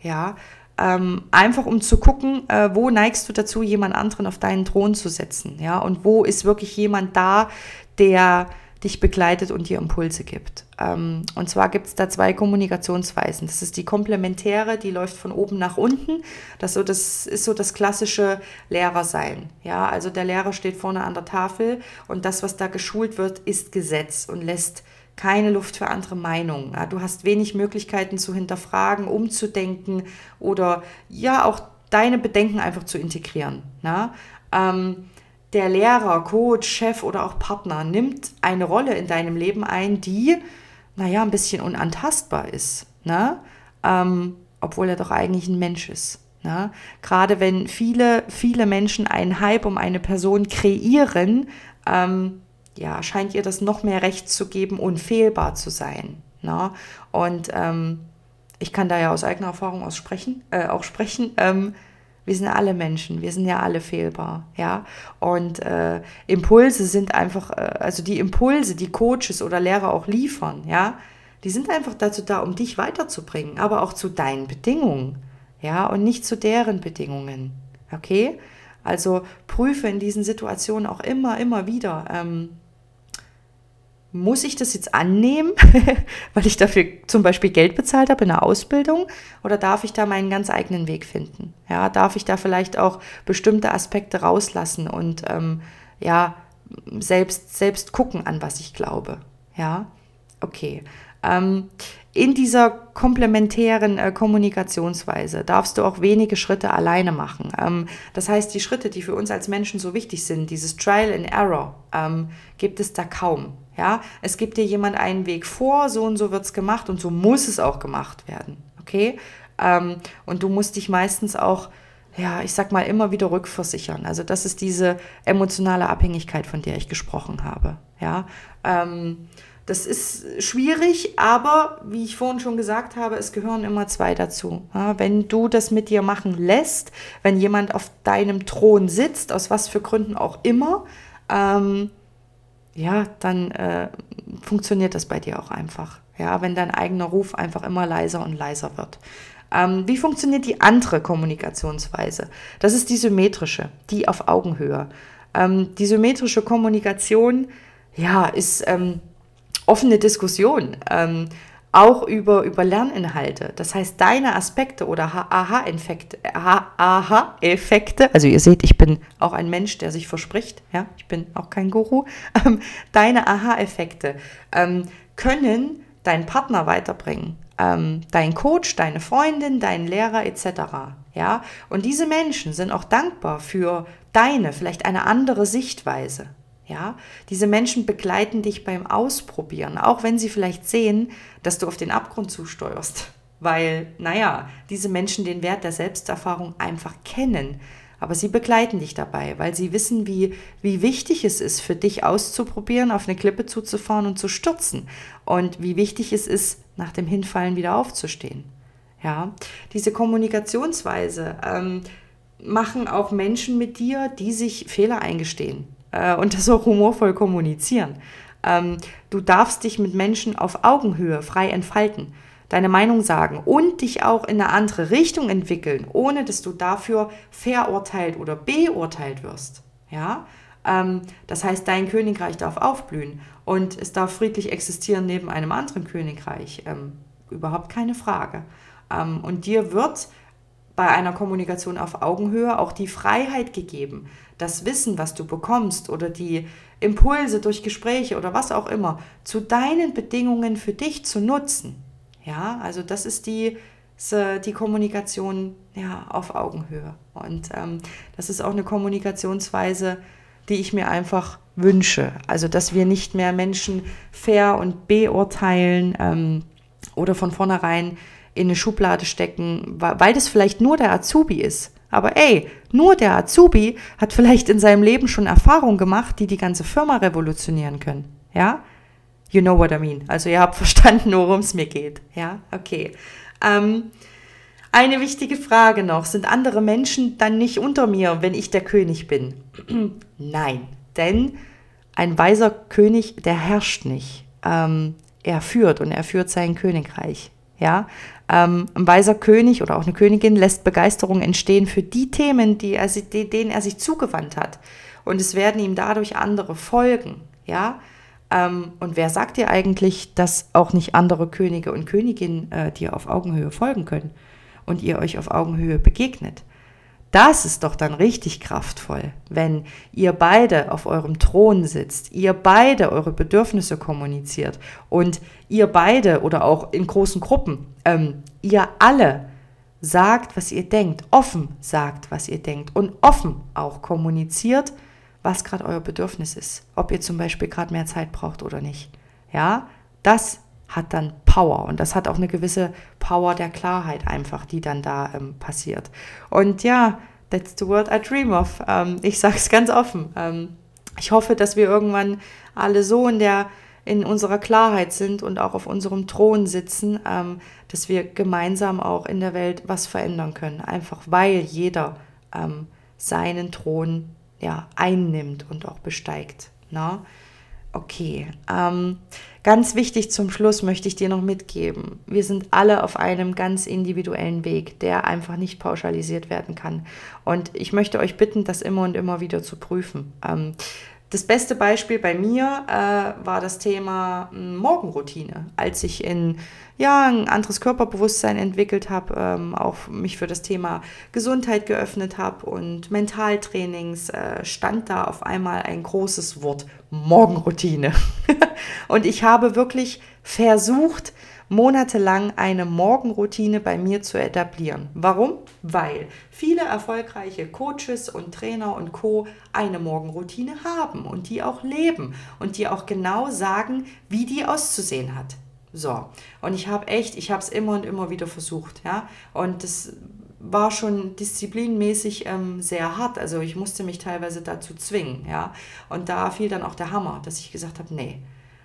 Ja, ähm, einfach um zu gucken, äh, wo neigst du dazu, jemand anderen auf deinen Thron zu setzen, ja, und wo ist wirklich jemand da, der dich begleitet und dir Impulse gibt. Ähm, und zwar gibt es da zwei Kommunikationsweisen. Das ist die komplementäre, die läuft von oben nach unten. Das, so, das ist so das klassische Lehrersein. Ja, also der Lehrer steht vorne an der Tafel und das, was da geschult wird, ist Gesetz und lässt keine Luft für andere Meinungen. Ja, du hast wenig Möglichkeiten zu hinterfragen, umzudenken oder ja auch deine Bedenken einfach zu integrieren. Na? Ähm, der Lehrer, Coach, Chef oder auch Partner nimmt eine Rolle in deinem Leben ein, die, naja, ein bisschen unantastbar ist. Ne? Ähm, obwohl er doch eigentlich ein Mensch ist. Ne? Gerade wenn viele, viele Menschen einen Hype um eine Person kreieren, ähm, ja, scheint ihr das noch mehr Recht zu geben, unfehlbar zu sein. Ne? Und ähm, ich kann da ja aus eigener Erfahrung aus sprechen, äh, auch sprechen. Ähm, wir sind alle Menschen, wir sind ja alle fehlbar, ja. Und äh, Impulse sind einfach, äh, also die Impulse, die Coaches oder Lehrer auch liefern, ja, die sind einfach dazu da, um dich weiterzubringen, aber auch zu deinen Bedingungen, ja, und nicht zu deren Bedingungen, okay? Also prüfe in diesen Situationen auch immer, immer wieder, ähm, muss ich das jetzt annehmen, (laughs) weil ich dafür zum Beispiel Geld bezahlt habe in der Ausbildung? Oder darf ich da meinen ganz eigenen Weg finden? Ja, darf ich da vielleicht auch bestimmte Aspekte rauslassen und ähm, ja, selbst, selbst gucken, an was ich glaube? Ja, okay. Ähm, in dieser komplementären äh, Kommunikationsweise darfst du auch wenige Schritte alleine machen. Ähm, das heißt, die Schritte, die für uns als Menschen so wichtig sind, dieses Trial and Error, ähm, gibt es da kaum. Ja, es gibt dir jemand einen Weg vor, so und so wird es gemacht und so muss es auch gemacht werden. Okay? Ähm, und du musst dich meistens auch, ja, ich sag mal, immer wieder rückversichern. Also, das ist diese emotionale Abhängigkeit, von der ich gesprochen habe. Ja. Ähm, das ist schwierig, aber wie ich vorhin schon gesagt habe, es gehören immer zwei dazu. Ja, wenn du das mit dir machen lässt, wenn jemand auf deinem Thron sitzt, aus was für Gründen auch immer, ähm, ja, dann äh, funktioniert das bei dir auch einfach. Ja, wenn dein eigener Ruf einfach immer leiser und leiser wird. Ähm, wie funktioniert die andere Kommunikationsweise? Das ist die symmetrische, die auf Augenhöhe. Ähm, die symmetrische Kommunikation, ja, ist ähm, offene Diskussion. Auch über, über Lerninhalte. Das heißt, deine Aspekte oder Aha-Effekte, also ihr seht, ich bin auch ein Mensch, der sich verspricht, ja, ich bin auch kein Guru, (laughs) ähm, deine Aha-Effekte ähm, können deinen Partner weiterbringen, ähm, dein Coach, deine Freundin, dein Lehrer etc. Ja, und diese Menschen sind auch dankbar für deine, vielleicht eine andere Sichtweise. Ja, diese Menschen begleiten dich beim Ausprobieren, auch wenn sie vielleicht sehen, dass du auf den Abgrund zusteuerst. Weil, naja, diese Menschen den Wert der Selbsterfahrung einfach kennen. Aber sie begleiten dich dabei, weil sie wissen, wie, wie wichtig es ist, für dich auszuprobieren, auf eine Klippe zuzufahren und zu stürzen. Und wie wichtig es ist, nach dem Hinfallen wieder aufzustehen. Ja, diese Kommunikationsweise ähm, machen auch Menschen mit dir, die sich Fehler eingestehen äh, und das auch humorvoll kommunizieren. Ähm, du darfst dich mit Menschen auf Augenhöhe frei entfalten, deine Meinung sagen und dich auch in eine andere Richtung entwickeln, ohne dass du dafür verurteilt oder beurteilt wirst. Ja? Ähm, das heißt, dein Königreich darf aufblühen und es darf friedlich existieren neben einem anderen Königreich. Ähm, überhaupt keine Frage. Ähm, und dir wird bei einer Kommunikation auf Augenhöhe auch die Freiheit gegeben, das Wissen, was du bekommst oder die Impulse durch Gespräche oder was auch immer, zu deinen Bedingungen für dich zu nutzen. Ja, also das ist die, die Kommunikation ja, auf Augenhöhe. Und ähm, das ist auch eine Kommunikationsweise, die ich mir einfach wünsche. Also, dass wir nicht mehr Menschen fair und beurteilen ähm, oder von vornherein in eine Schublade stecken, weil das vielleicht nur der Azubi ist. Aber ey, nur der Azubi hat vielleicht in seinem Leben schon Erfahrungen gemacht, die die ganze Firma revolutionieren können. Ja? You know what I mean. Also ihr habt (laughs) verstanden, worum es mir geht. Ja? Okay. Ähm, eine wichtige Frage noch. Sind andere Menschen dann nicht unter mir, wenn ich der König bin? (clears throat) Nein, denn ein weiser König, der herrscht nicht. Ähm, er führt und er führt sein Königreich. Ja, ähm, ein weiser König oder auch eine Königin lässt Begeisterung entstehen für die Themen, die er, denen er sich zugewandt hat. Und es werden ihm dadurch andere folgen. Ja, ähm, und wer sagt dir eigentlich, dass auch nicht andere Könige und Königinnen äh, dir auf Augenhöhe folgen können und ihr euch auf Augenhöhe begegnet? Das ist doch dann richtig kraftvoll, wenn ihr beide auf eurem Thron sitzt, ihr beide eure Bedürfnisse kommuniziert und ihr beide oder auch in großen Gruppen, ähm, ihr alle sagt, was ihr denkt, offen sagt, was ihr denkt und offen auch kommuniziert, was gerade euer Bedürfnis ist, ob ihr zum Beispiel gerade mehr Zeit braucht oder nicht. Ja, das hat dann Power und das hat auch eine gewisse Power der Klarheit einfach, die dann da ähm, passiert. Und ja, that's the word I dream of. Ähm, ich sage es ganz offen. Ähm, ich hoffe, dass wir irgendwann alle so in der in unserer Klarheit sind und auch auf unserem Thron sitzen, ähm, dass wir gemeinsam auch in der Welt was verändern können. Einfach weil jeder ähm, seinen Thron ja, einnimmt und auch besteigt. Na? Okay, ähm, ganz wichtig zum Schluss möchte ich dir noch mitgeben. Wir sind alle auf einem ganz individuellen Weg, der einfach nicht pauschalisiert werden kann. Und ich möchte euch bitten, das immer und immer wieder zu prüfen. Ähm, das beste Beispiel bei mir äh, war das Thema hm, Morgenroutine. Als ich in ja, ein anderes Körperbewusstsein entwickelt habe, ähm, auch mich für das Thema Gesundheit geöffnet habe und Mentaltrainings, äh, stand da auf einmal ein großes Wort Morgenroutine. (laughs) und ich habe wirklich versucht, monatelang eine Morgenroutine bei mir zu etablieren. Warum? Weil viele erfolgreiche Coaches und Trainer und Co eine Morgenroutine haben und die auch leben und die auch genau sagen, wie die auszusehen hat. So, und ich habe echt, ich habe es immer und immer wieder versucht, ja, und das war schon disziplinmäßig ähm, sehr hart. Also ich musste mich teilweise dazu zwingen, ja. Und da fiel dann auch der Hammer, dass ich gesagt habe, nee,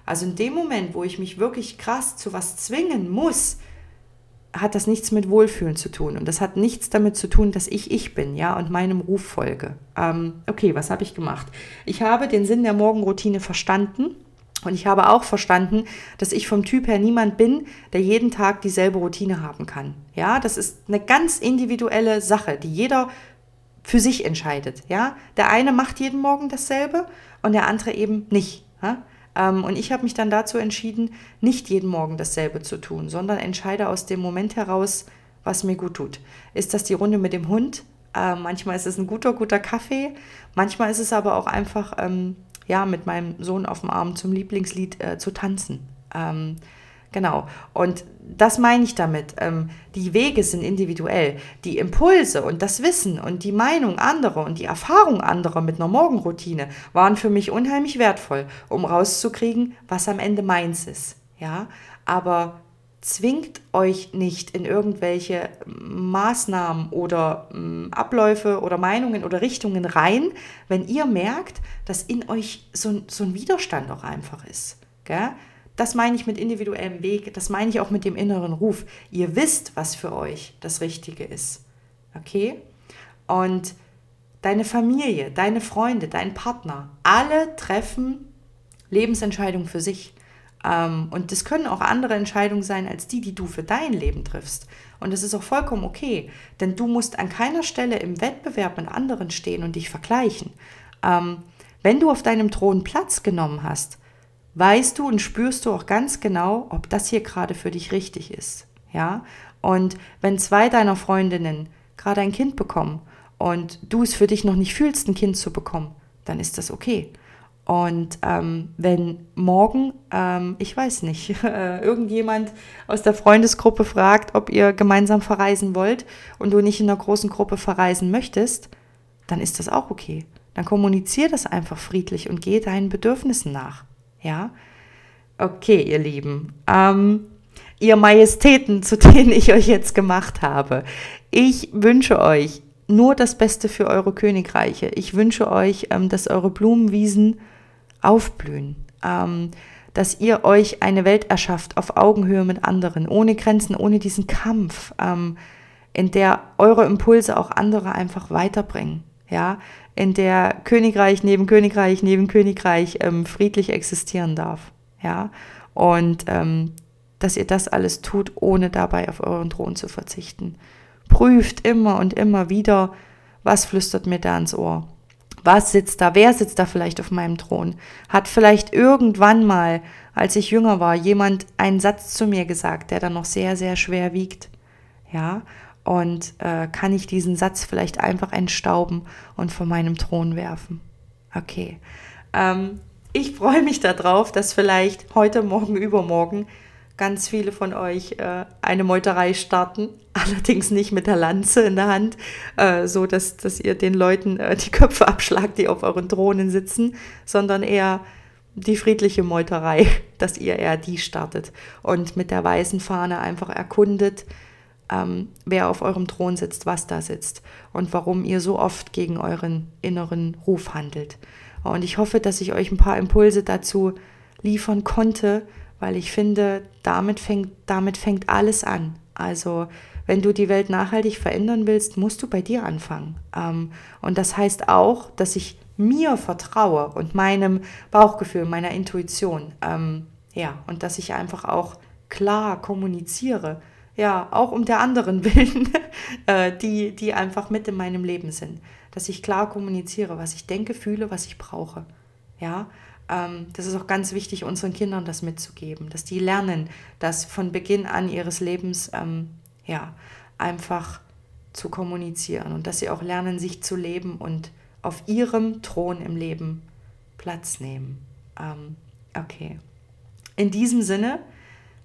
also in dem Moment, wo ich mich wirklich krass zu was zwingen muss, hat das nichts mit Wohlfühlen zu tun. Und das hat nichts damit zu tun, dass ich ich bin, ja, und meinem Ruf folge. Ähm, okay, was habe ich gemacht? Ich habe den Sinn der Morgenroutine verstanden. Und ich habe auch verstanden, dass ich vom Typ her niemand bin, der jeden Tag dieselbe Routine haben kann. Ja, das ist eine ganz individuelle Sache, die jeder für sich entscheidet. Ja, der eine macht jeden Morgen dasselbe und der andere eben nicht. Ja? Ähm, und ich habe mich dann dazu entschieden, nicht jeden Morgen dasselbe zu tun, sondern entscheide aus dem Moment heraus, was mir gut tut. Ist das die Runde mit dem Hund? Äh, manchmal ist es ein guter, guter Kaffee. Manchmal ist es aber auch einfach, ähm, ja, mit meinem Sohn auf dem Arm zum Lieblingslied äh, zu tanzen. Ähm, Genau. Und das meine ich damit. Ähm, die Wege sind individuell. Die Impulse und das Wissen und die Meinung anderer und die Erfahrung anderer mit einer Morgenroutine waren für mich unheimlich wertvoll, um rauszukriegen, was am Ende meins ist. Ja, aber zwingt euch nicht in irgendwelche Maßnahmen oder äh, Abläufe oder Meinungen oder Richtungen rein, wenn ihr merkt, dass in euch so, so ein Widerstand auch einfach ist. Gell? Das meine ich mit individuellem Weg, das meine ich auch mit dem inneren Ruf. Ihr wisst, was für euch das Richtige ist. Okay? Und deine Familie, deine Freunde, dein Partner, alle treffen Lebensentscheidungen für sich. Ähm, und das können auch andere Entscheidungen sein als die, die du für dein Leben triffst. Und das ist auch vollkommen okay, denn du musst an keiner Stelle im Wettbewerb mit anderen stehen und dich vergleichen. Ähm, wenn du auf deinem Thron Platz genommen hast, weißt du und spürst du auch ganz genau, ob das hier gerade für dich richtig ist. Ja? Und wenn zwei deiner Freundinnen gerade ein Kind bekommen und du es für dich noch nicht fühlst, ein Kind zu bekommen, dann ist das okay. Und ähm, wenn morgen, ähm, ich weiß nicht, (laughs) äh, irgendjemand aus der Freundesgruppe fragt, ob ihr gemeinsam verreisen wollt und du nicht in einer großen Gruppe verreisen möchtest, dann ist das auch okay. Dann kommunizier das einfach friedlich und geh deinen Bedürfnissen nach. Ja? Okay, ihr Lieben. Ähm, ihr Majestäten, zu (laughs) denen ich euch jetzt gemacht habe. Ich wünsche euch nur das Beste für eure Königreiche. Ich wünsche euch, ähm, dass eure Blumenwiesen aufblühen. Ähm, dass ihr euch eine Welt erschafft auf Augenhöhe mit anderen, ohne Grenzen, ohne diesen Kampf, ähm, in der eure Impulse auch andere einfach weiterbringen. Ja, in der Königreich neben Königreich neben Königreich ähm, friedlich existieren darf. Ja, und ähm, dass ihr das alles tut, ohne dabei auf euren Thron zu verzichten. Prüft immer und immer wieder, was flüstert mir da ins Ohr. Was sitzt da? Wer sitzt da vielleicht auf meinem Thron? Hat vielleicht irgendwann mal, als ich jünger war, jemand einen Satz zu mir gesagt, der dann noch sehr, sehr schwer wiegt? Ja, und äh, kann ich diesen Satz vielleicht einfach entstauben und von meinem Thron werfen. Okay. Ähm, ich freue mich darauf, dass vielleicht heute, morgen, übermorgen ganz viele von euch äh, eine Meuterei starten, (laughs) allerdings nicht mit der Lanze in der Hand, äh, so dass, dass ihr den Leuten äh, die Köpfe abschlagt, die auf euren Thronen sitzen, sondern eher die friedliche Meuterei, (laughs) dass ihr eher die startet und mit der weißen Fahne einfach erkundet, ähm, wer auf eurem Thron sitzt, was da sitzt und warum ihr so oft gegen euren inneren Ruf handelt. Und ich hoffe, dass ich euch ein paar Impulse dazu liefern konnte, weil ich finde, damit fängt, damit fängt alles an. Also wenn du die Welt nachhaltig verändern willst, musst du bei dir anfangen. Ähm, und das heißt auch, dass ich mir vertraue und meinem Bauchgefühl, meiner Intuition. Ähm, ja, und dass ich einfach auch klar kommuniziere ja, auch um der anderen (laughs) willen, äh, die, die einfach mit in meinem Leben sind. Dass ich klar kommuniziere, was ich denke, fühle, was ich brauche. Ja, ähm, das ist auch ganz wichtig, unseren Kindern das mitzugeben, dass die lernen, das von Beginn an ihres Lebens ähm, ja, einfach zu kommunizieren und dass sie auch lernen, sich zu leben und auf ihrem Thron im Leben Platz nehmen. Ähm, okay. In diesem Sinne,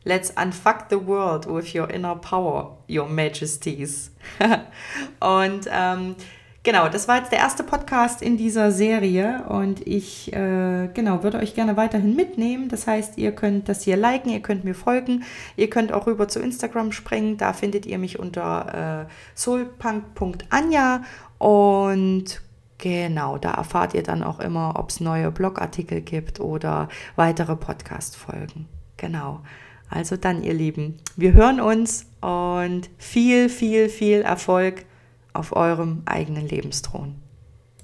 let's unfuck the world with your inner power, your majesties. (laughs) und ähm, Genau, das war jetzt der erste Podcast in dieser Serie und ich äh, genau würde euch gerne weiterhin mitnehmen. Das heißt, ihr könnt das hier liken, ihr könnt mir folgen, ihr könnt auch rüber zu Instagram springen. Da findet ihr mich unter äh, soulpunk.anja und genau, da erfahrt ihr dann auch immer, ob es neue Blogartikel gibt oder weitere Podcast-Folgen. Genau. Also dann, ihr Lieben, wir hören uns und viel, viel, viel Erfolg auf eurem eigenen Lebensthron.